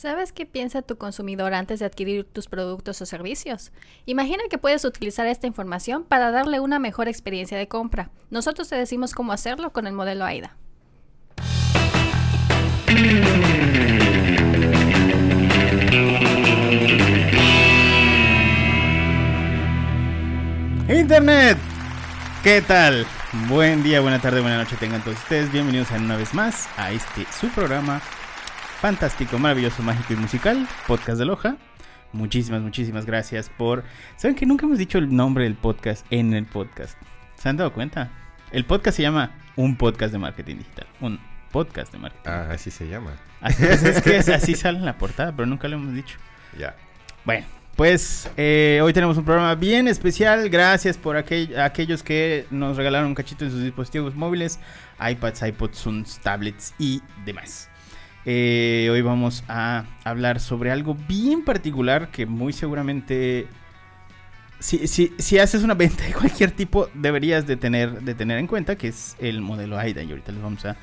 ¿Sabes qué piensa tu consumidor antes de adquirir tus productos o servicios? Imagina que puedes utilizar esta información para darle una mejor experiencia de compra. Nosotros te decimos cómo hacerlo con el modelo AIDA. Internet, ¿qué tal? Buen día, buena tarde, buena noche tengan todos ustedes. Bienvenidos una vez más a este su programa fantástico, maravilloso, mágico y musical, Podcast de Loja. Muchísimas, muchísimas gracias por... ¿Saben que nunca hemos dicho el nombre del podcast en el podcast? ¿Se han dado cuenta? El podcast se llama Un Podcast de Marketing Digital. Un podcast de marketing. Ah, así se llama. Así, es que así sale en la portada, pero nunca lo hemos dicho. Ya. Bueno, pues eh, hoy tenemos un programa bien especial. Gracias por aquellos que nos regalaron un cachito en sus dispositivos móviles, iPads, iPods, Zooms, tablets y demás. Eh, hoy vamos a hablar sobre algo bien particular que muy seguramente si, si, si, haces una venta de cualquier tipo deberías de tener, de tener en cuenta que es el modelo AIDA y ahorita les vamos a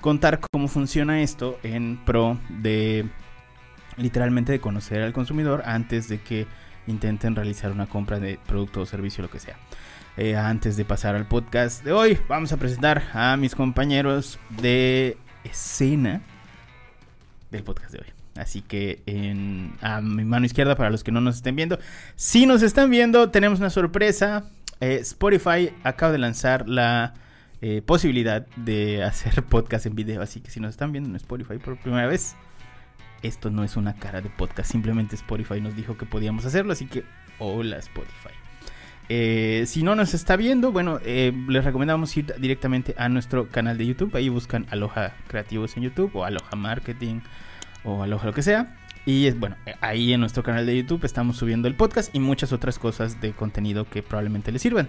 contar cómo funciona esto en pro de literalmente de conocer al consumidor antes de que intenten realizar una compra de producto o servicio, lo que sea. Eh, antes de pasar al podcast de hoy, vamos a presentar a mis compañeros de escena del podcast de hoy. Así que en, a mi mano izquierda, para los que no nos estén viendo, si nos están viendo, tenemos una sorpresa. Eh, Spotify acaba de lanzar la eh, posibilidad de hacer podcast en video. Así que si nos están viendo en Spotify por primera vez, esto no es una cara de podcast. Simplemente Spotify nos dijo que podíamos hacerlo. Así que hola Spotify. Eh, si no nos está viendo, bueno, les recomendamos ir directamente a nuestro canal de YouTube. Ahí buscan Aloha Creativos en YouTube o Aloha Marketing o Aloha lo que sea. Y bueno, ahí en nuestro canal de YouTube estamos subiendo el podcast y muchas otras cosas de contenido que probablemente les sirvan.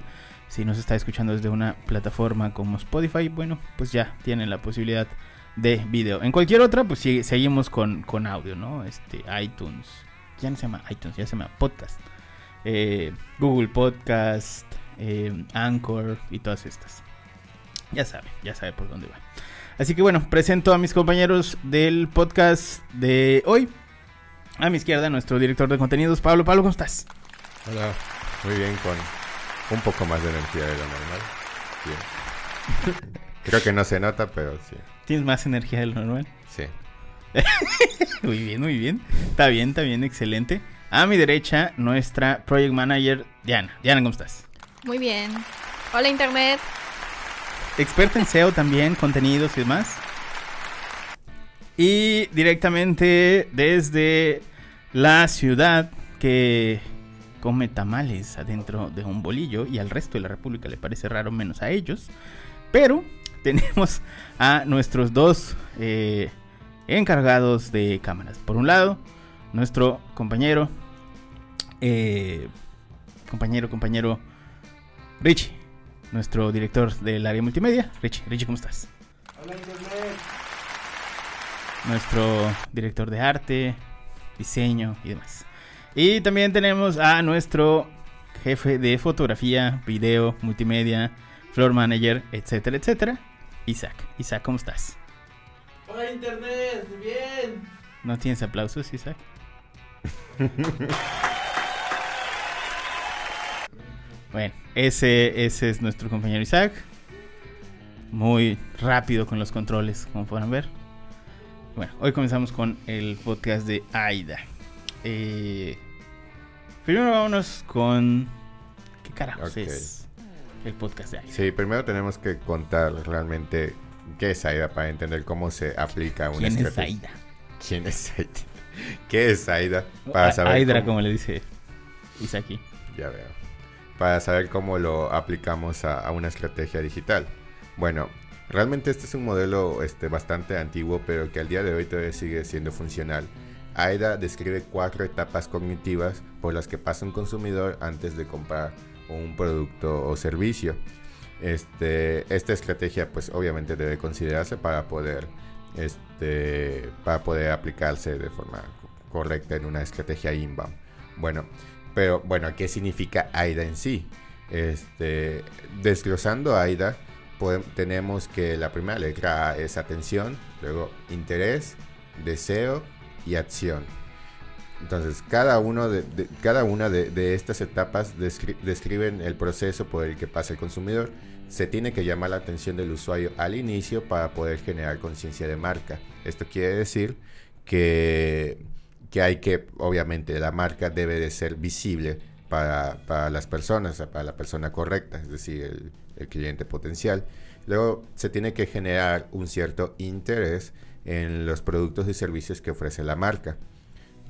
Si nos está escuchando desde una plataforma como Spotify, bueno, pues ya tienen la posibilidad de video. En cualquier otra, pues seguimos con, con audio, ¿no? Este, iTunes. Ya no se llama iTunes, ya se llama podcast. Eh, Google Podcast, eh, Anchor y todas estas. Ya sabe, ya sabe por dónde va. Así que bueno, presento a mis compañeros del podcast de hoy. A mi izquierda, nuestro director de contenidos, Pablo. Pablo, ¿cómo estás? Hola, muy bien, con un poco más de energía de lo normal. Bien. Creo que no se nota, pero sí. ¿Tienes más energía de lo normal? Sí. muy bien, muy bien. Está bien, está bien, excelente. A mi derecha, nuestra project manager, Diana. Diana, ¿cómo estás? Muy bien. Hola, Internet. Experta en SEO también, contenidos y demás. Y directamente desde la ciudad que come tamales adentro de un bolillo y al resto de la República le parece raro menos a ellos. Pero tenemos a nuestros dos eh, encargados de cámaras. Por un lado, nuestro compañero eh, compañero, compañero Richie, nuestro director del área multimedia. Richie, Richie, ¿cómo estás? Hola, Internet. Nuestro director de arte, diseño y demás. Y también tenemos a nuestro jefe de fotografía, video, multimedia, floor manager, etcétera, etcétera, Isaac. Isaac, ¿cómo estás? Hola, Internet. Bien. ¿No tienes aplausos, Isaac? Bueno, ese, ese es nuestro compañero Isaac. Muy rápido con los controles, como podrán ver. Bueno, hoy comenzamos con el podcast de Aida. Eh, primero vámonos con... ¿Qué carajos es el podcast de Aida? Sí, primero tenemos que contar realmente qué es Aida para entender cómo se aplica una ¿Quién es Aida? ¿Quién es Aida? ¿Qué es Aida? Para saber Aida, cómo... como le dice Isaac. Ya veo para saber cómo lo aplicamos a, una estrategia digital. Bueno, realmente este es un modelo este, bastante antiguo, pero que al día de hoy todavía sigue siendo funcional. AIDA describe cuatro etapas cognitivas por las que pasa un consumidor antes de comprar un producto o servicio. Este, esta estrategia pues obviamente debe considerarse para poder, este, para poder aplicarse de forma correcta en una estrategia inbound. Bueno, pero bueno, ¿qué significa AIDA en sí? Este, desglosando AIDA, tenemos que la primera letra A es atención, luego interés, deseo y acción. Entonces, cada, uno de, cada una de, estas etapas descri- describen el proceso por el que pasa el consumidor. Se tiene que llamar la atención del usuario al inicio para poder generar conciencia de marca. Esto quiere decir que, que hay que, obviamente, la marca debe de ser visible para, para las personas, para la persona correcta, es decir, el, cliente potencial. Luego se tiene que generar un cierto interés en los productos y servicios que ofrece la marca.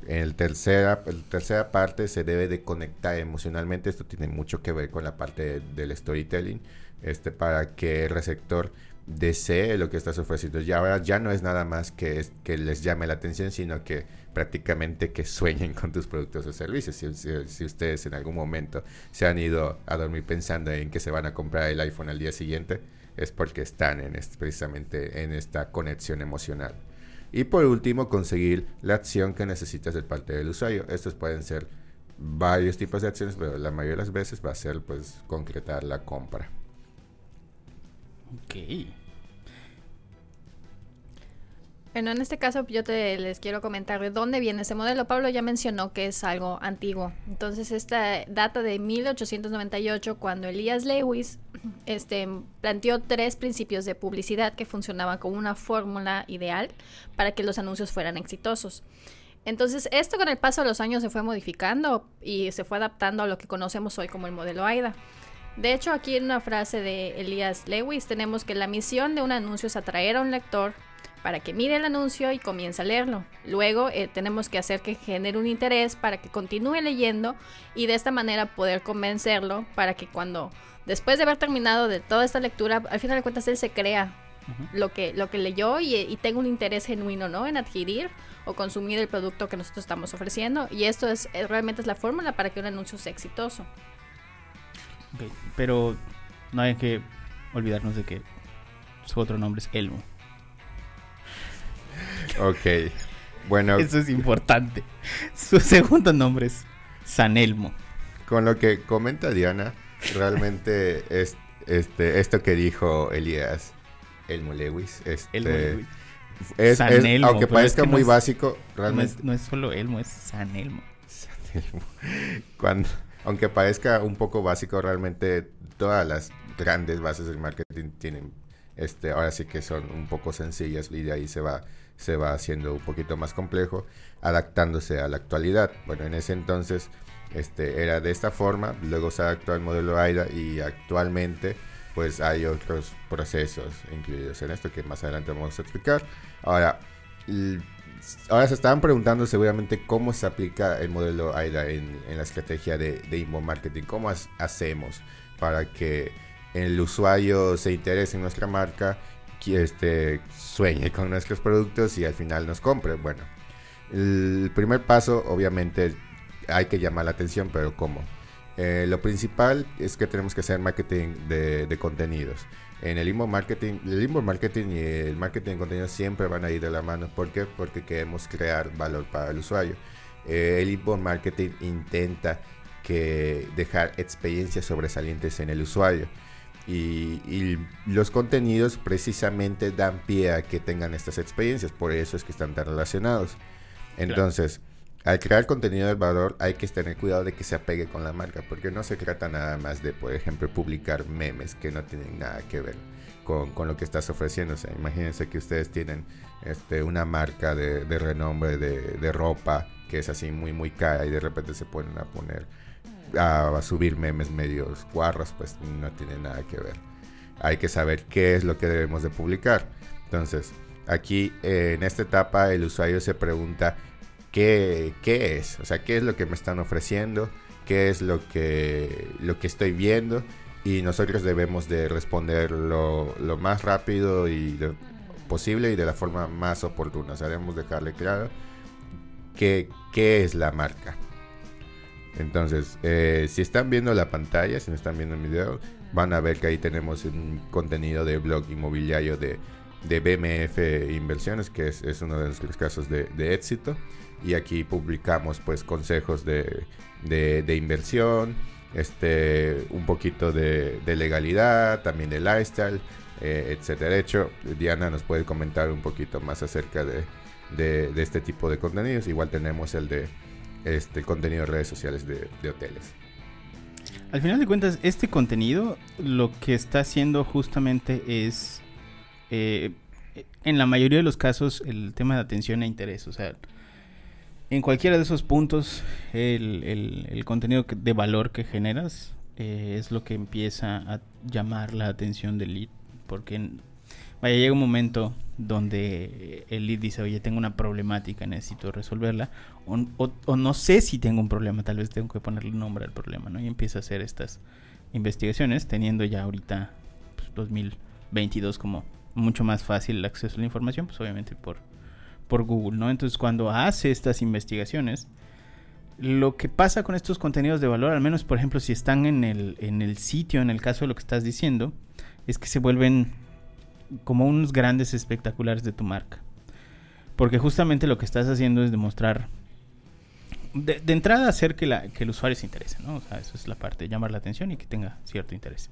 En el tercera, tercera parte se debe de conectar emocionalmente. Esto tiene mucho que ver con la parte de- del storytelling, este, para que el receptor desee lo que estás ofreciendo. Ya ahora ya no es nada más que, es- que les llame la atención, sino que prácticamente que sueñen con tus productos o servicios. Si, ustedes en algún momento se han ido a dormir pensando en que se van a comprar el iPhone al día siguiente, es porque están en precisamente en esta conexión emocional. Y por último, conseguir la acción que necesitas de parte del usuario. Estos pueden ser varios tipos de acciones, pero la mayoría de las veces va a ser pues concretar la compra. Ok. Bueno, en este caso yo te les quiero comentar de dónde viene ese modelo. Pablo ya mencionó que es algo antiguo. Entonces, esta data de 1898 cuando Elias Lewis este, planteó tres principios de publicidad que funcionaban como una fórmula ideal para que los anuncios fueran exitosos. Entonces, esto con el paso de los años se fue modificando y se fue adaptando a lo que conocemos hoy como el modelo AIDA. De hecho, aquí en una frase de Elias Lewis tenemos que la misión de un anuncio es atraer a un lector para que mire el anuncio y comience a leerlo. Luego eh, tenemos que hacer que genere un interés para que continúe leyendo y de esta manera poder convencerlo para que cuando después de haber terminado de toda esta lectura, al final de cuentas él se crea lo que, lo que leyó y, y tenga un interés genuino ¿no? en adquirir o consumir el producto que nosotros estamos ofreciendo. Y esto es eh, realmente es la fórmula para que un anuncio sea exitoso. Ok, Pero no hay que olvidarnos de que su otro nombre es Elmo. Ok. Bueno, Eso es importante. Su segundo nombre es San Elmo. con lo que comenta Diana, realmente es este esto que dijo Elías Elmo Lewis, este, Elmo. Lewis. es, San es- Elmo, aunque es parezca que no muy básico, No realmente es, no es solo Elmo, es San Elmo. Cuando, aunque parezca un poco básico, realmente todas las grandes bases del marketing tienen, este, ahora sí que son un poco sencillas y de ahí se va, se va haciendo un poquito más complejo, adaptándose a la actualidad. Bueno, en ese entonces este, era de esta forma, luego se adaptó al modelo AIDA y actualmente pues hay otros procesos incluidos en esto que más adelante vamos a explicar. Ahora, ahora se estaban preguntando seguramente cómo se aplica el modelo AIDA en, la estrategia de, de inbound marketing. ¿Cómo hacemos para que el usuario se interese en nuestra marca, que este, sueñe con nuestros productos y al final nos compre? Bueno, el primer paso obviamente hay que llamar la atención, pero ¿cómo? Eh, lo principal es que tenemos que hacer marketing de contenidos. En el inbound marketing, el inbound marketing y el marketing de contenidos siempre van a ir de la mano. ¿Por qué? Porque queremos crear valor para el usuario. Eh, el inbound marketing intenta que dejar experiencias sobresalientes en el usuario. Y, y los contenidos precisamente dan pie a que tengan estas experiencias. Por eso es que están tan relacionados. Entonces, al crear contenido de valor hay que tener cuidado de que se apegue con la marca, porque no se trata nada más de, por ejemplo, publicar memes que no tienen nada que ver con, con lo que estás ofreciendo. O sea, imagínense que ustedes tienen este, una marca de, de renombre de, de ropa que es así muy, muy cara y de repente se ponen a poner, a, subir memes medios guarros, pues no tiene nada que ver. Hay que saber qué es lo que debemos de publicar. Entonces, aquí en esta etapa el usuario se pregunta, ¿qué, qué es? O sea, ¿qué es lo que me están ofreciendo? ¿Qué es lo que, lo que estoy viendo? Y nosotros debemos de responder lo, más rápido y posible y de la forma más oportuna. O dejarle claro qué, qué es la marca. Entonces, eh, si están viendo la pantalla, si no están viendo el video, van a ver que ahí tenemos un contenido de blog inmobiliario de, de BMF Inversiones, que es, es uno de nuestros casos de, de éxito. Y aquí publicamos pues consejos de, de- de inversión, este, un poquito de, legalidad, también de lifestyle, eh, etcétera. De hecho, Diana nos puede comentar un poquito más acerca de, este tipo de contenidos. Igual tenemos el de este contenido de redes sociales de, de hoteles. Al final de cuentas, este contenido lo que está haciendo justamente es, eh, en la mayoría de los casos, el tema de atención e interés. O sea, en cualquiera de esos puntos, el, contenido de valor que generas eh, es lo que empieza a llamar la atención del lead. Porque, vaya, llega un momento donde el lead dice, oye, tengo una problemática, necesito resolverla. O no sé si tengo un problema, tal vez tengo que ponerle nombre al problema, ¿no? Y empieza a hacer estas investigaciones, teniendo ya ahorita pues, 2022 como mucho más fácil el acceso a la información, pues obviamente por, por Google, ¿no? Entonces cuando hace estas investigaciones, lo que pasa con estos contenidos de valor, al menos por ejemplo si están en el, en el sitio, en el caso de lo que estás diciendo, es que se vuelven como unos grandes espectaculares de tu marca. Porque justamente lo que estás haciendo es demostrar, de, entrada, hacer que, la, que el usuario se interese, ¿no? O sea, eso es la parte, llamar la atención y que tenga cierto interés.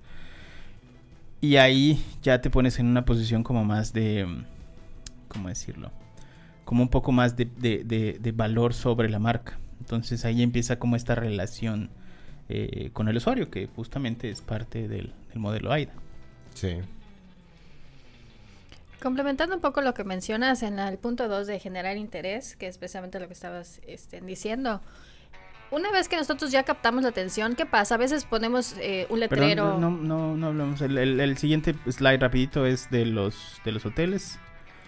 Y ahí ya te pones en una posición como más de, mm, ¿cómo decirlo? Como un poco más de, de- de- de valor sobre la marca. Entonces ahí empieza como esta relación eh, con el usuario, que justamente es parte del, del modelo AIDA. Sí. Complementando un poco lo que mencionas en el punto 2 de generar interés, que es precisamente lo que estabas este, diciendo. Una vez que nosotros ya captamos la atención, ¿qué pasa? A veces ponemos eh, un Perdón, letrero. no, no, no hablamos. El, el- el siguiente slide rapidito es de los, de los hoteles.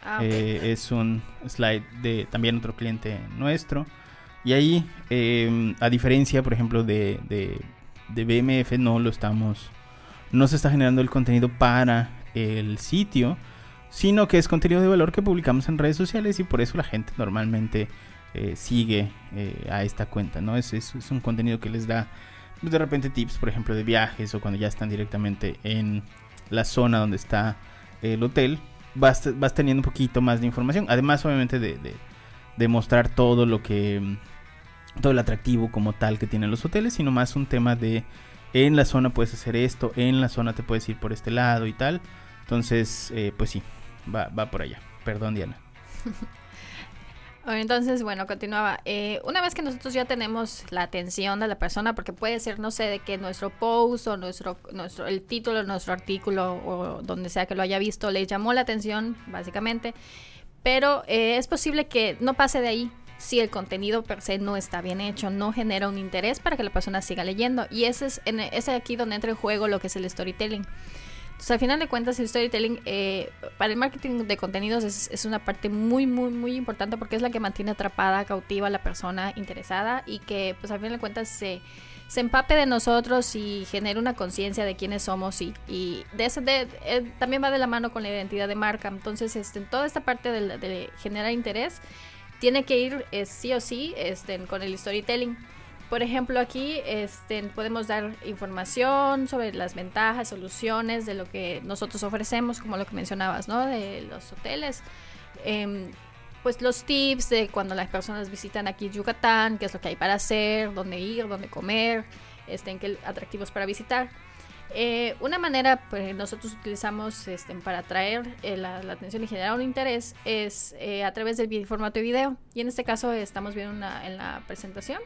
Ah, ok. Eh, es un slide de también otro cliente nuestro. Y ahí, eh, a diferencia, por ejemplo, de, de, de BMF, no lo estamos. No se está generando el contenido para el sitio, sino que es contenido de valor que publicamos en redes sociales y por eso la gente normalmente eh, sigue eh, a esta cuenta, ¿no? Es, es, un contenido que les da pues, de repente tips, por ejemplo, de viajes o cuando ya están directamente en la zona donde está el hotel, vas, vas teniendo un poquito más de información. Además, obviamente, de, de, mostrar todo lo que. todo el atractivo como tal que tienen los hoteles, sino más un tema de. En la zona puedes hacer esto, en la zona te puedes ir por este lado y tal. Entonces, eh, pues sí, va, va por allá. Perdón, Diana. Entonces, bueno, continuaba. Eh, una vez que nosotros ya tenemos la atención de la persona, porque puede ser, no sé, de que nuestro post o nuestro, nuestro, el título de nuestro artículo o donde sea que lo haya visto le llamó la atención, básicamente, pero eh, es posible que no pase de ahí si el contenido per se no está bien hecho, no genera un interés para que la persona siga leyendo. Y ese es, en, ese es aquí donde entra en juego lo que es el storytelling. Entonces, al final de cuentas, el storytelling eh, para el marketing de contenidos es, es, una parte muy, muy, muy importante porque es la que mantiene atrapada, cautiva a la persona interesada y que, pues, al final de cuentas, se, se empape de nosotros y genere una conciencia de quiénes somos y, y de ese, de, eh, también va de la mano con la identidad de marca. Entonces, este, toda esta parte de, de generar interés, tiene que ir eh, sí o sí este, con el storytelling. Por ejemplo, aquí este, podemos dar información sobre las ventajas, soluciones de lo que nosotros ofrecemos, como lo que mencionabas, ¿no? De los hoteles. Eh, pues los tips de cuando las personas visitan aquí Yucatán, qué es lo que hay para hacer, dónde ir, dónde comer, este, en qué atractivos para visitar. Eh, una manera pues, nosotros utilizamos este, para atraer eh, la, la, atención y generar un interés es eh, a través del formato de video. Y en este caso estamos viendo una, en la presentación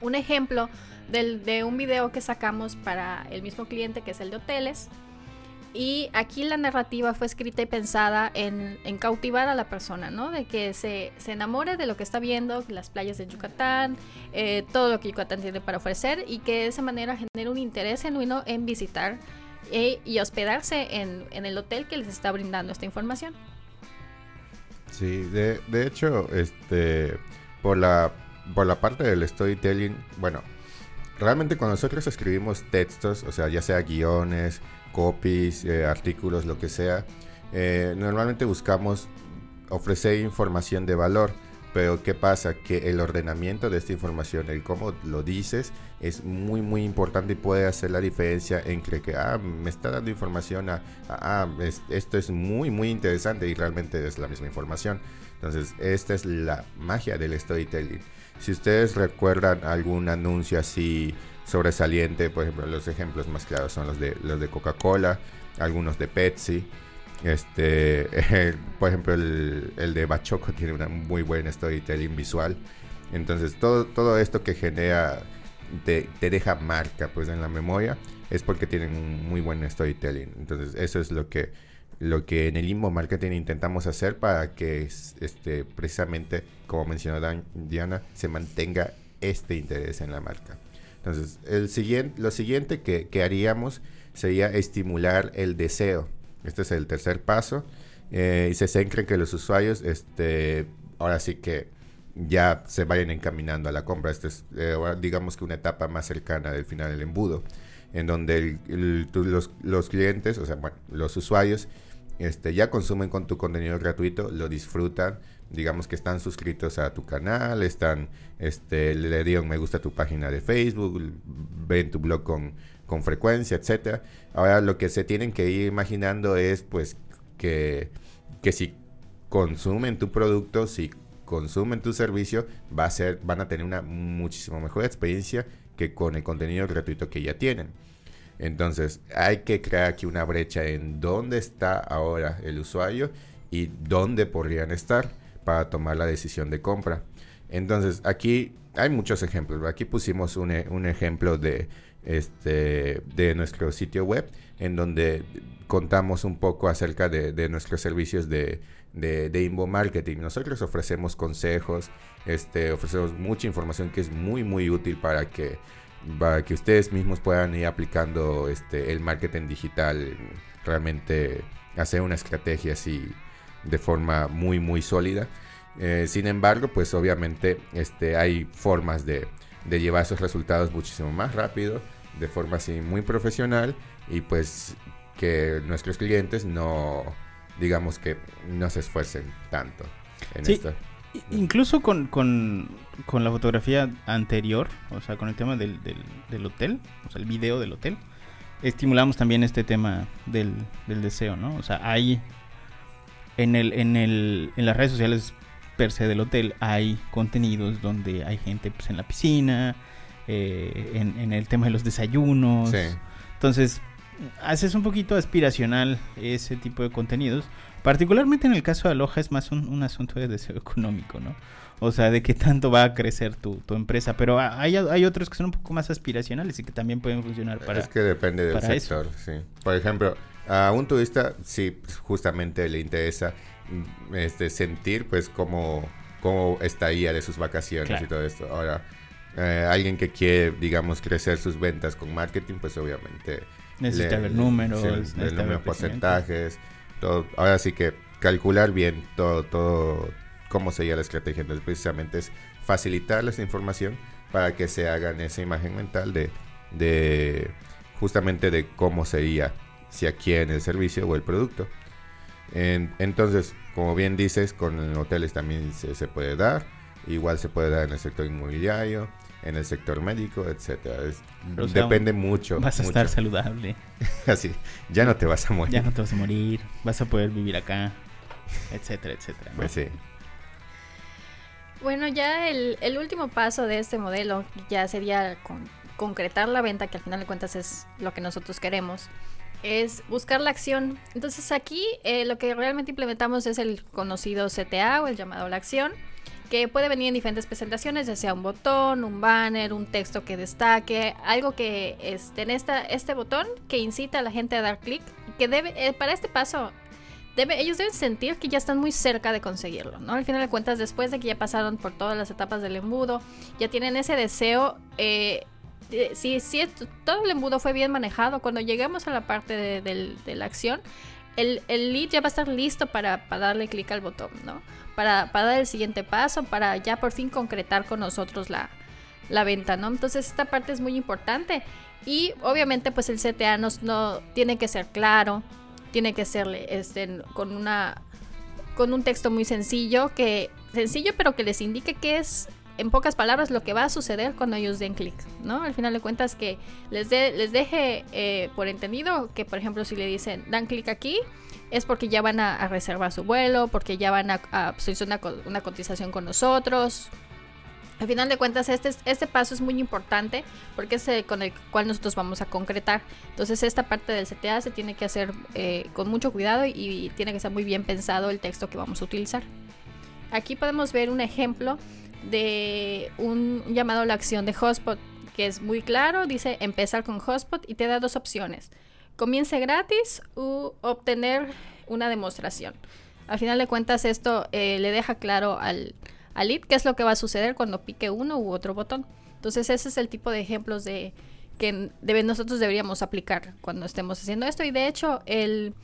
un ejemplo del, de un video que sacamos para el mismo cliente que es el de hoteles. Y aquí la narrativa fue escrita y pensada en, en cautivar a la persona, ¿no? De que se, se, enamore de lo que está viendo, las playas de Yucatán, eh, todo lo que Yucatán tiene para ofrecer y que de esa manera genere un interés genuino en visitar eh, y hospedarse en, en, el hotel que les está brindando esta información. Sí, de, de hecho, este, por la por la parte del storytelling, bueno, realmente cuando nosotros escribimos textos, o sea, ya sea guiones, copies, eh, artículos, lo que sea, eh, normalmente buscamos ofrecer información de valor. Pero ¿qué pasa? Que el ordenamiento de esta información, el cómo lo dices, es muy, muy importante y puede hacer la diferencia entre que, ah, me está dando información, a, ah, es, esto es muy, muy interesante y realmente es la misma información. Entonces, esta es la magia del storytelling. Si ustedes recuerdan algún anuncio así sobresaliente, por ejemplo, los ejemplos más claros son los de, los de Coca-Cola, algunos de Pepsi. Este, por ejemplo, el, de Bachoco tiene una muy buena storytelling visual. Entonces, todo, todo esto que genera, te, te deja marca pues en la memoria, es porque tienen un muy buen storytelling. Entonces, eso es lo que, lo que en el Limbo Marketing intentamos hacer para que este, precisamente, como mencionó Dan- Diana, se mantenga este interés en la marca. Entonces, el siguiente, lo siguiente que, que haríamos sería estimular el deseo. Este es el tercer paso. eh, y se centra en que los usuarios, este, ahora sí que ya se vayan encaminando a la compra. Este es, eh, digamos que una etapa más cercana del final del embudo, en donde los, los clientes, o sea, bueno, los usuarios, este, ya consumen con tu contenido gratuito, lo disfrutan, digamos que están suscritos a tu canal, están, este, le dieron me gusta a tu página de Facebook, ven tu blog con, con frecuencia, etcétera. Ahora lo que se tienen que ir imaginando es, pues, que, que si consumen tu producto, si consumen tu servicio, va a ser, van a tener una muchísimo mejor experiencia que con el contenido gratuito que ya tienen. Entonces, hay que crear aquí una brecha en dónde está ahora el usuario y dónde podrían estar para tomar la decisión de compra. Entonces, aquí hay muchos ejemplos. Aquí pusimos un, e- un ejemplo de, este, de nuestro sitio web en donde contamos un poco acerca de, nuestros servicios de, de, marketing. Nosotros ofrecemos consejos, este, ofrecemos mucha información que es muy, muy útil para que para que ustedes mismos puedan ir aplicando este el marketing digital realmente hacer una estrategia así de forma muy muy sólida Eh, sin embargo pues obviamente este hay formas de, de llevar esos resultados muchísimo más rápido de forma así muy profesional y pues que nuestros clientes no digamos que no se esfuercen tanto en Sí. esto Incluso con, con, con la fotografía anterior, o sea, con el tema del, del, del hotel, o sea, el video del hotel, estimulamos también este tema del, del deseo, ¿no? O sea, hay en, el, en, el, en las redes sociales per se del hotel, hay contenidos donde hay gente pues, en la piscina, eh, en, en el tema de los desayunos. Sí. Entonces, haces un poquito aspiracional ese tipo de contenidos. Particularmente en el caso de Aloha es más un, un asunto de deseo económico, ¿no? O sea, de qué tanto va a crecer tu, tu empresa. Pero hay, hay otros que son un poco más aspiracionales y que también pueden funcionar para... es que depende del eso. sector, sí. Por ejemplo, a un turista sí justamente le interesa mm, este sentir pues cómo, cómo estaría de sus vacaciones Claro. y todo esto. Ahora, eh, alguien que quiere, digamos, crecer sus ventas con marketing, pues obviamente Necesita ver números, sí, necesita ver porcentajes, todo. Ahora sí que calcular bien todo, todo cómo sería la estrategia. Entonces, precisamente es facilitarles esa información para que se hagan esa imagen mental de, de justamente de cómo sería si adquieren el servicio o el producto. En- entonces, como bien dices, con hoteles también se, se puede dar. Igual se puede dar en el sector inmobiliario, en el sector médico, etcétera. Es- O sea, depende mucho. Vas a mucho. estar saludable, Así, ya no te vas a morir. ya no te vas a morir, vas a poder vivir acá, etcétera, etcétera. ¿no? Pues sí. Bueno, ya el, el último paso de este modelo ya sería con- concretar la venta, que al final de cuentas es lo que nosotros queremos, es buscar la acción. Entonces aquí eh, lo que realmente implementamos es el conocido CTA o el llamado la acción, que puede venir en diferentes presentaciones, ya sea un botón, un banner, un texto que destaque, algo que esté en esta, este botón que incita a la gente a dar clic, que debe, eh, para este paso debe, ellos deben sentir que ya están muy cerca de conseguirlo, ¿no? Al final de cuentas, después de que ya pasaron por todas las etapas del embudo, ya tienen ese deseo. eh, si, si todo el embudo fue bien manejado, cuando lleguemos a la parte de, de la acción, el, el lead ya va a estar listo para, para darle clic al botón, ¿no? Para, dar el siguiente paso, para ya por fin concretar con nosotros la, la venta, ¿no? Entonces esta parte es muy importante. Y obviamente pues el CTA no tiene que ser claro, tiene que ser este, con una con un texto muy sencillo que sencillo pero que les indique qué es en pocas palabras lo que va a suceder cuando ellos den clic no al final de cuentas que les de- les deje eh, por entendido que por ejemplo si le dicen dan clic aquí es porque ya van a, reservar su vuelo porque ya van a, a solicitar una, co- una cotización con nosotros Al final de cuentas, este, es- este paso es muy importante porque es el con el cual nosotros vamos a concretar. Entonces, esta parte del CTA se tiene que hacer eh, con mucho cuidado y, y tiene que ser muy bien pensado el texto que vamos a utilizar. Aquí podemos ver un ejemplo de un llamado a la acción de Hotspot, que es muy claro, dice empezar con Hotspot y te da dos opciones. Comience gratis u obtener una demostración. Al final de cuentas esto eh, le deja claro al, al qué es lo que va a suceder cuando pique uno u otro botón. Entonces ese es el tipo de ejemplos de que nosotros deberíamos aplicar cuando estemos haciendo esto. Y de hecho, el,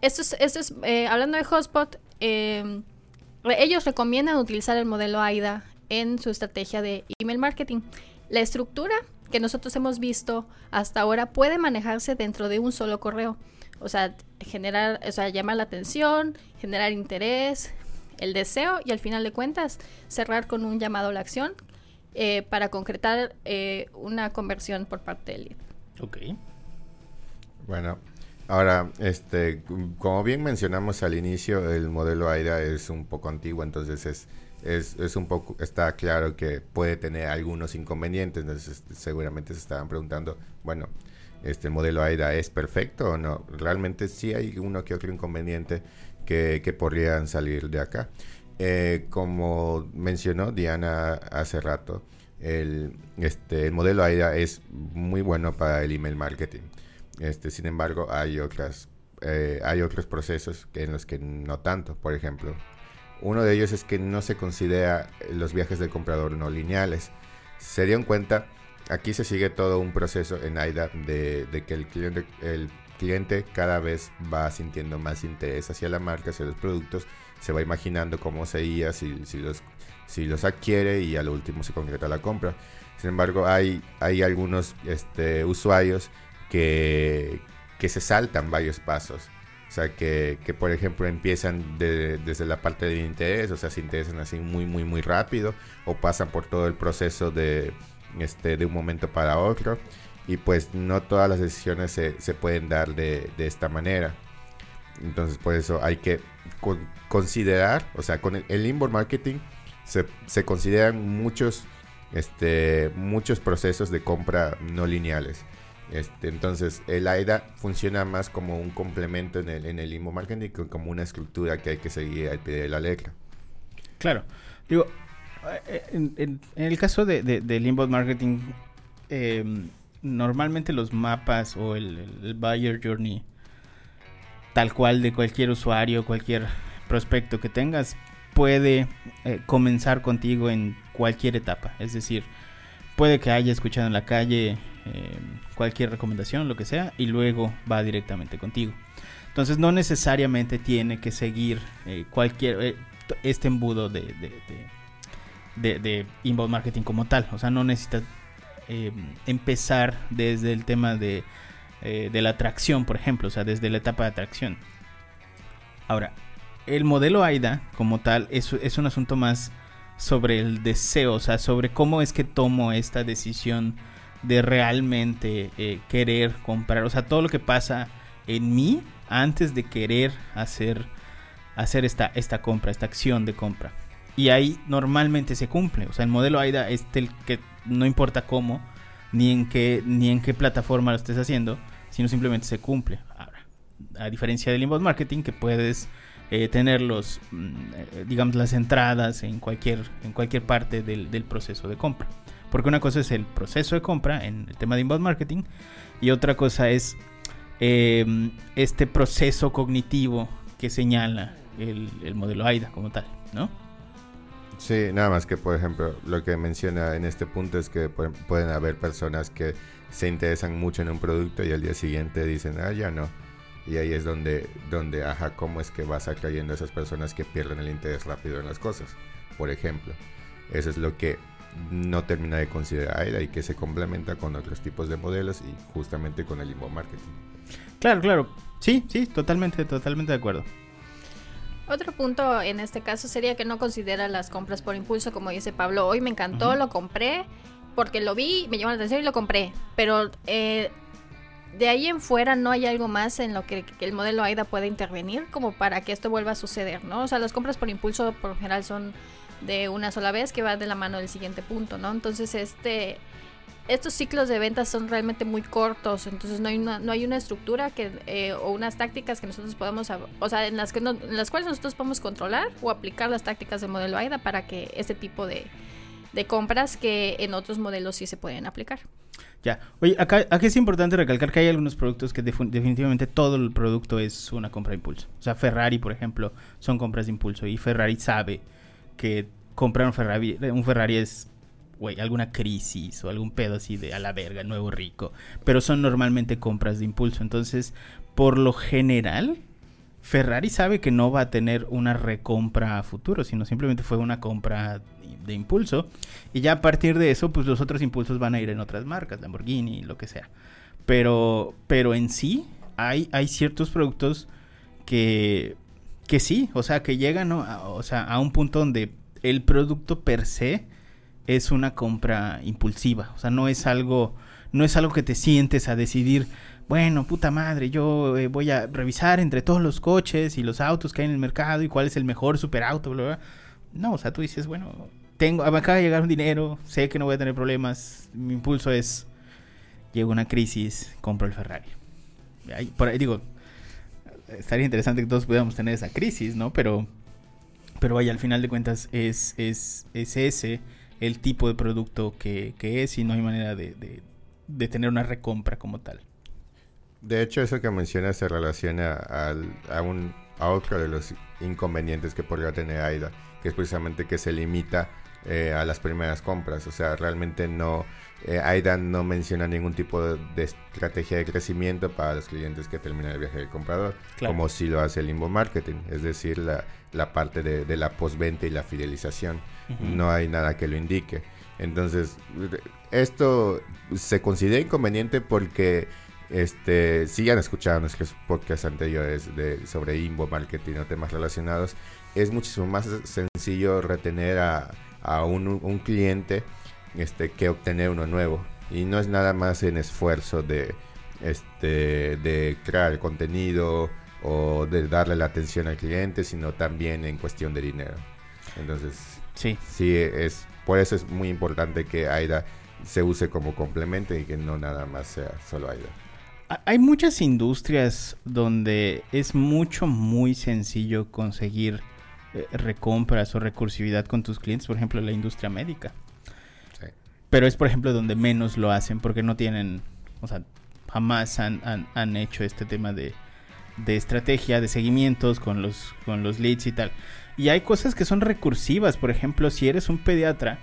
esto es, eh, hablando de Hotspot, eh, ellos recomiendan utilizar el modelo AIDA en su estrategia de email marketing. La estructura que nosotros hemos visto hasta ahora puede manejarse dentro de un solo correo. O sea, generar, o sea, llamar la atención, generar interés, el deseo y al final de cuentas cerrar con un llamado a la acción eh, para concretar eh, una conversión por parte del lead. Ok. Bueno, ahora, este, como bien mencionamos al inicio, el modelo AIDA es un poco antiguo, entonces es, es, es un poco, está claro que puede tener algunos inconvenientes, entonces este, seguramente se estaban preguntando, bueno, este modelo AIDA es perfecto o no? Realmente sí hay uno que otro inconveniente que, que podrían salir de acá. Eh, como mencionó Diana hace rato, el, este, el modelo AIDA es muy bueno para el email marketing. Este, sin embargo, hay otras, eh, hay otros procesos en los que no tanto. Por ejemplo, uno de ellos es que no se considera los viajes del comprador no lineales. Se dieron cuenta, aquí se sigue todo un proceso en AIDA de, de que el cliente, el cliente cada vez va sintiendo más interés hacia la marca, hacia los productos, se va imaginando cómo sería si, si, los, si los adquiere y al último se concreta la compra. Sin embargo, hay, hay algunos este, usuarios que, que se saltan varios pasos. O sea, que, que por ejemplo empiezan de- desde la parte del interés, o sea, se interesan así muy, muy, muy rápido, o pasan por todo el proceso de, este, de un momento para otro. Y pues no todas las decisiones se, se pueden dar de, de esta manera. Entonces, por eso hay que con- considerar, o sea, con el, el inbound marketing se, se consideran muchos, este, muchos procesos de compra no lineales. Este, entonces, el AIDA funciona más como un complemento en el, en el inbound marketing como una estructura que hay que seguir al pie de la letra. Claro. Digo, eh, en, en- el caso de, de, del inbound marketing, eh, normalmente los mapas o el buyer journey, tal cual de cualquier usuario, cualquier prospecto que tengas, puede eh, comenzar contigo en cualquier etapa. Es decir, puede que haya escuchado en la calle eh, cualquier recomendación, lo que sea, y luego va directamente contigo. Entonces no necesariamente tiene que seguir eh, cualquier eh, este embudo de, de, inbound marketing como tal. O sea, no necesitas eh, empezar desde el tema de, eh, de la atracción, por ejemplo, o sea, desde la etapa de atracción. Ahora, el modelo AIDA como tal es, es un asunto más sobre el deseo, o sea, sobre cómo es que tomo esta decisión de realmente eh, querer comprar, o sea, todo lo que pasa en mí antes de querer hacer, hacer esta, esta compra, esta acción de compra. Y ahí normalmente se cumple, o sea, el modelo AIDA es el que no importa cómo, ni en qué, ni en qué plataforma lo estés haciendo, sino simplemente se cumple. A diferencia del inbound marketing, que puedes eh, tener los, mm, eh, digamos, las entradas en cualquier, en cualquier parte del, del proceso de compra. Porque una cosa es el proceso de compra en el tema de inbound marketing y otra cosa es eh, este proceso cognitivo que señala el, el modelo AIDA como tal, ¿no? Sí, nada más que, por ejemplo, lo que menciona en este punto es que pu- pueden haber personas que se interesan mucho en un producto y al día siguiente dicen, ah, ya no. Y ahí es donde, donde, ajá, cómo es que vas atrayendo a esas personas que pierden el interés rápido en las cosas. Por ejemplo, eso es lo que no termina de considerar AIDA y que se complementa con otros tipos de modelos y justamente con el inbound marketing. Claro, claro. Sí, sí, totalmente, totalmente de acuerdo. Otro punto en este caso sería que no considera las compras por impulso, como dice Pablo. Hoy me encantó, lo compré porque lo vi, me llamó la atención y lo compré. Pero eh, de ahí en fuera no hay algo más en lo que, que el modelo AIDA pueda intervenir como para que esto vuelva a suceder, ¿no? O sea, las compras por impulso por lo general son de una sola vez que va de la mano del siguiente punto, ¿no? Entonces, este estos ciclos de ventas son realmente muy cortos, entonces no hay una, no hay una estructura que, eh, o unas tácticas que nosotros podamos, o sea, en las, que en las cuales nosotros podemos controlar o aplicar las tácticas del modelo AIDA para que este tipo de, de compras que en otros modelos sí se pueden aplicar. Ya. Oye, acá, aquí es importante recalcar que hay algunos productos que definitivamente todo el producto es una compra de impulso. O sea, Ferrari, por ejemplo, son compras de impulso y Ferrari sabe que comprar un Ferrari, es, güey, alguna crisis o algún pedo así de a la verga, nuevo rico. Pero son normalmente compras de impulso. Entonces, por lo general, Ferrari sabe que no va a tener una recompra a futuro, sino simplemente fue una compra de impulso. Y ya a partir de eso, pues los otros impulsos van a ir en otras marcas, Lamborghini, lo que sea. Pero, pero en sí, hay, hay ciertos productos que, que sí, o sea, que llegan a, o sea, a un punto donde el producto per se es una compra impulsiva. O sea, no es algo, no es algo que te sientes a decidir, bueno, puta madre, yo eh, voy a revisar entre todos los coches y los autos que hay en el mercado y cuál es el mejor superauto, bla, bla. No, o sea, tú dices, bueno, tengo, acaba de llegar un dinero, sé que no voy a tener problemas, mi impulso es, llega una crisis, compro el Ferrari. por ahí digo, estaría interesante que todos pudiéramos tener esa crisis, ¿no? Pero, pero vaya, al final de cuentas es, es, es ese el tipo de producto que, que es y no hay manera de, de, tener una recompra como tal. De hecho, eso que mencionas se relaciona al, a, un, a otro de los inconvenientes que podría tener AIDA, que es precisamente que se limita eh, a las primeras compras. O sea, realmente no, eh, AIDA no menciona ningún tipo de, estrategia de crecimiento para los clientes que terminan el viaje del comprador, como si lo hace el Limbo Marketing, es decir, la, la parte de, de, la postventa y la fidelización. No hay nada que lo indique. Entonces, esto se considera inconveniente porque este, si han escuchado nuestros podcasts anteriores de, sobre Inbo Marketing o temas relacionados, es muchísimo más sencillo retener a, a un, un cliente este, que obtener uno nuevo. Y no es nada más en esfuerzo de, este, de crear contenido o de darle la atención al cliente, sino también en cuestión de dinero. Entonces, sí, sí es, por eso es muy importante que AIDA se use como complemento y que no nada más sea solo AIDA. Hay muchas industrias donde es mucho, muy sencillo conseguir eh, recompras o recursividad con tus clientes, por ejemplo, la industria médica. Pero es, por ejemplo, donde menos lo hacen porque no tienen, o sea, jamás han, han, hecho este tema de, de, estrategia, de seguimientos con los, con los leads y tal. Y hay cosas que son recursivas, por ejemplo, si eres un pediatra,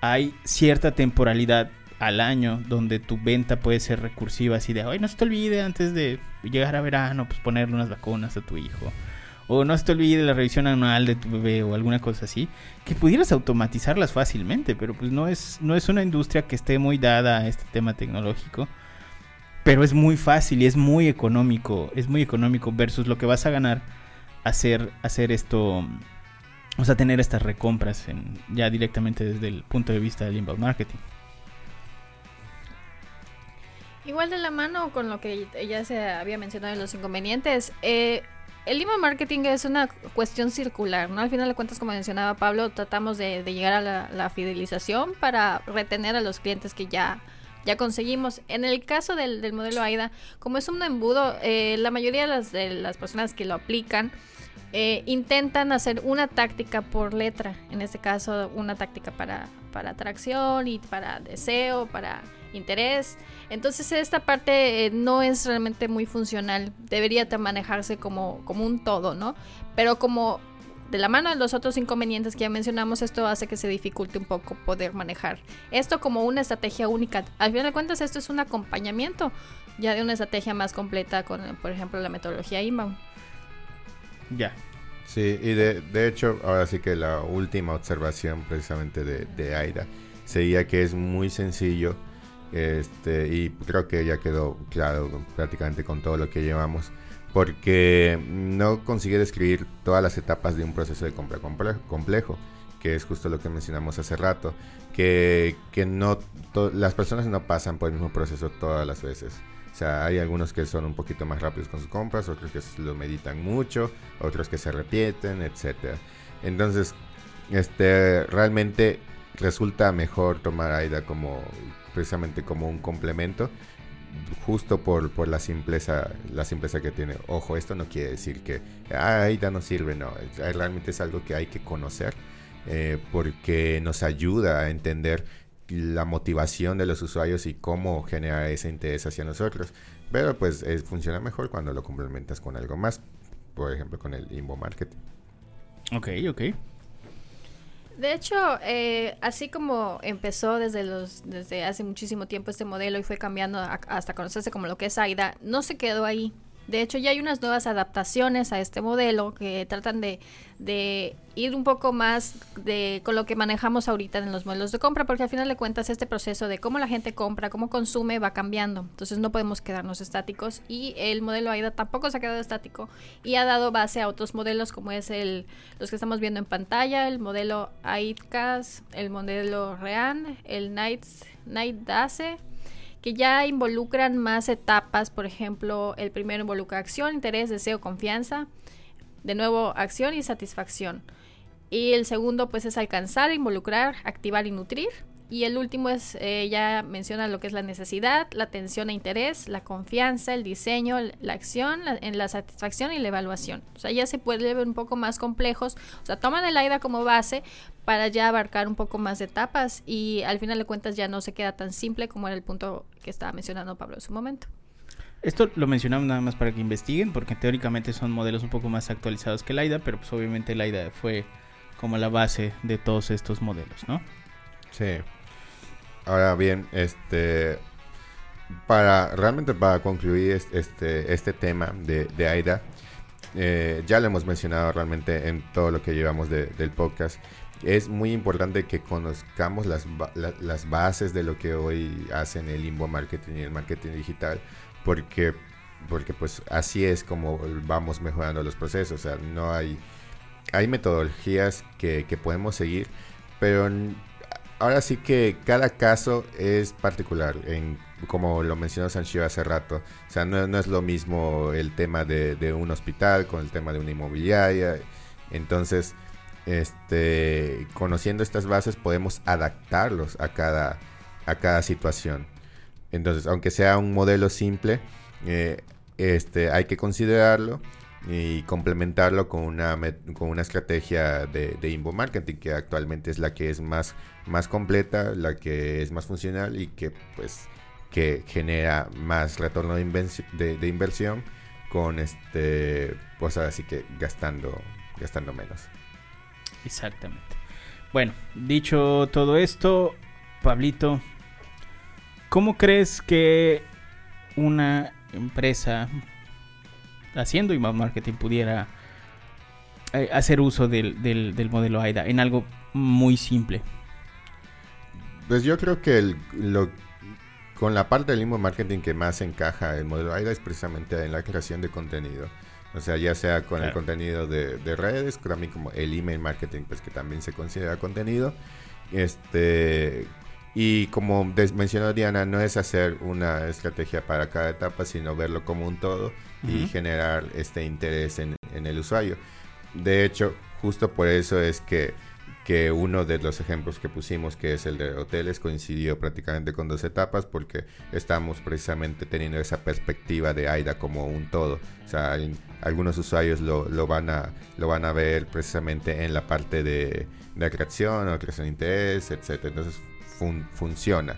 hay cierta temporalidad al año donde tu venta puede ser recursiva, así de, ay, no se te olvide antes de llegar a verano, pues ponerle unas vacunas a tu hijo o no se te olvide la revisión anual de tu bebé o alguna cosa así, que pudieras automatizarlas fácilmente, pero pues no es, no es una industria que esté muy dada a este tema tecnológico. Pero es muy fácil y es muy económico, es muy económico versus lo que vas a ganar hacer, hacer esto, o sea, tener estas recompras ya directamente desde el punto de vista del inbound marketing. Igual de la mano con lo que ya se había mencionado en los inconvenientes, eh, el email marketing es una cuestión circular, ¿no? Al final de cuentas, como mencionaba Pablo, tratamos de, llegar a la, fidelización para retener a los clientes que ya, ya conseguimos. En el caso del, modelo AIDA, como es un embudo, eh, la mayoría de las, de las personas que lo aplican eh, intentan hacer una táctica por letra. En este caso, una táctica para, para atracción y para deseo, para interés. Entonces esta parte eh, no es realmente muy funcional, debería manejarse como, como un todo, ¿no? Pero como de la mano de los otros inconvenientes que ya mencionamos, esto hace que se dificulte un poco poder manejar esto como una estrategia única. Al final de cuentas, esto es un acompañamiento ya de una estrategia más completa con, por ejemplo, la metodología inbound. Ya. Sí, y de, de, hecho, ahora sí que la última observación precisamente de, de Aida sería que es muy sencillo este, y creo que ya quedó claro prácticamente con todo lo que llevamos. Porque no consigue describir todas las etapas de un proceso de compra complejo, que es justo lo que mencionamos hace rato. Que, que no las personas no pasan por el mismo proceso todas las veces. O sea, hay algunos que son un poquito más rápidos con sus compras, otros que lo meditan mucho, otros que se arrepienten, etc. Entonces, este, realmente resulta mejor tomar AIDA como precisamente como un complemento justo por, por la simpleza la simpleza que tiene. Ojo, esto no quiere decir que ah, AIDA no sirve, no. Realmente es algo que hay que conocer eh, porque nos ayuda a entender la motivación de los usuarios y cómo generar ese interés hacia nosotros. Pero pues funciona mejor cuando lo complementas con algo más, por ejemplo con el inbound marketing. Ok, ok. De hecho, eh, así como empezó desde los desde hace muchísimo tiempo este modelo y fue cambiando hasta conocerse como lo que es AIDA, no se quedó ahí. De hecho, ya hay unas nuevas adaptaciones a este modelo que tratan de, ir un poco más de, con lo que manejamos ahorita en los modelos de compra, porque al final de cuentas este proceso de cómo la gente compra, cómo consume, va cambiando. Entonces no podemos quedarnos estáticos y el modelo AIDA tampoco se ha quedado estático y ha dado base a otros modelos como es el los que estamos viendo en pantalla, el modelo AIDCAS, el modelo REAN, el Night, Night DACE que ya involucran más etapas, por ejemplo, el primero involucra acción, interés, deseo, confianza, de nuevo acción y satisfacción. Y el segundo pues es alcanzar, involucrar, activar y nutrir. Y el último es, eh, ya menciona lo que es la necesidad, la atención e interés, la confianza, el diseño, la acción, la, en la satisfacción y la evaluación. O sea, ya se puede ver un poco más complejos. O sea, toman el AIDA como base para ya abarcar un poco más de etapas y al final de cuentas ya no se queda tan simple como era el punto que estaba mencionando Pablo en su momento. Esto lo mencionamos nada más para que investiguen, porque teóricamente son modelos un poco más actualizados que el AIDA, pero pues obviamente el AIDA fue como la base de todos estos modelos, ¿no? Sí. Ahora bien, este para realmente para concluir este, este tema de, de AIDA, eh, ya lo hemos mencionado realmente en todo lo que llevamos del podcast. Es muy importante que conozcamos las, las bases de lo que hoy hacen el inbound marketing y el marketing digital, porque, porque pues así es como vamos mejorando los procesos. No hay, hay metodologías que, que podemos seguir, pero ahora sí que cada caso es particular, en, como lo mencionó Sancho hace rato. O sea, no, es lo mismo el tema de, un hospital con el tema de una inmobiliaria. Entonces, este, conociendo estas bases podemos adaptarlos a cada, a cada situación. Entonces, aunque sea un modelo simple, eh, este, hay que considerarlo y complementarlo con una, con una estrategia de, de inbound marketing que actualmente es la que es más, más completa, la que es más funcional y que pues que genera más retorno de, de, inversión con este pues así que gastando gastando menos. Exactamente. Bueno, dicho todo esto, Pablito, ¿cómo crees que una empresa haciendo inbound marketing pudiera eh, hacer uso del, del, modelo AIDA en algo muy simple? Pues yo creo que lo, con la parte del inbound marketing que más encaja el modelo AIDA es precisamente en la creación de contenido. O sea, ya sea con el contenido de, de, redes, también como el email marketing, pues que también se considera contenido. Este, y como mencionó Diana, no es hacer una estrategia para cada etapa, sino verlo como un todo y generar este interés en, el usuario. De hecho, justo por eso es que, que uno de los ejemplos que pusimos, que es el de hoteles, coincidió prácticamente con dos etapas porque estamos precisamente teniendo esa perspectiva de AIDA como un todo. O sea, algunos usuarios lo, lo, van a, lo van a ver precisamente en la parte de, de atracción o creación de interés, etc. Entonces, funciona.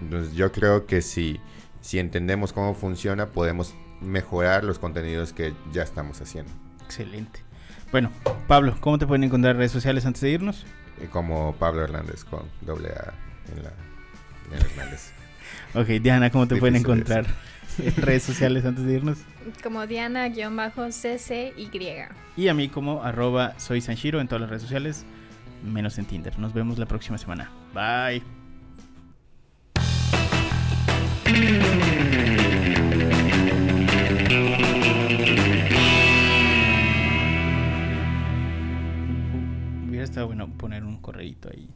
Entonces yo creo que si, si entendemos cómo funciona, podemos mejorar los contenidos que ya estamos haciendo. Excelente. Bueno, Pablo, ¿cómo te pueden encontrar en redes sociales antes de irnos? Eh, como Pablo Hernández con doble A en la en Hernández. ok, Diana, ¿cómo te pueden encontrar en redes sociales antes de irnos? Como Diana-CCY. Y a mí como arroba soy Sanshiro en todas las redes sociales menos en Tinder. Nos vemos la próxima semana. Bye. Hubiera estado bueno poner un correíto ahí.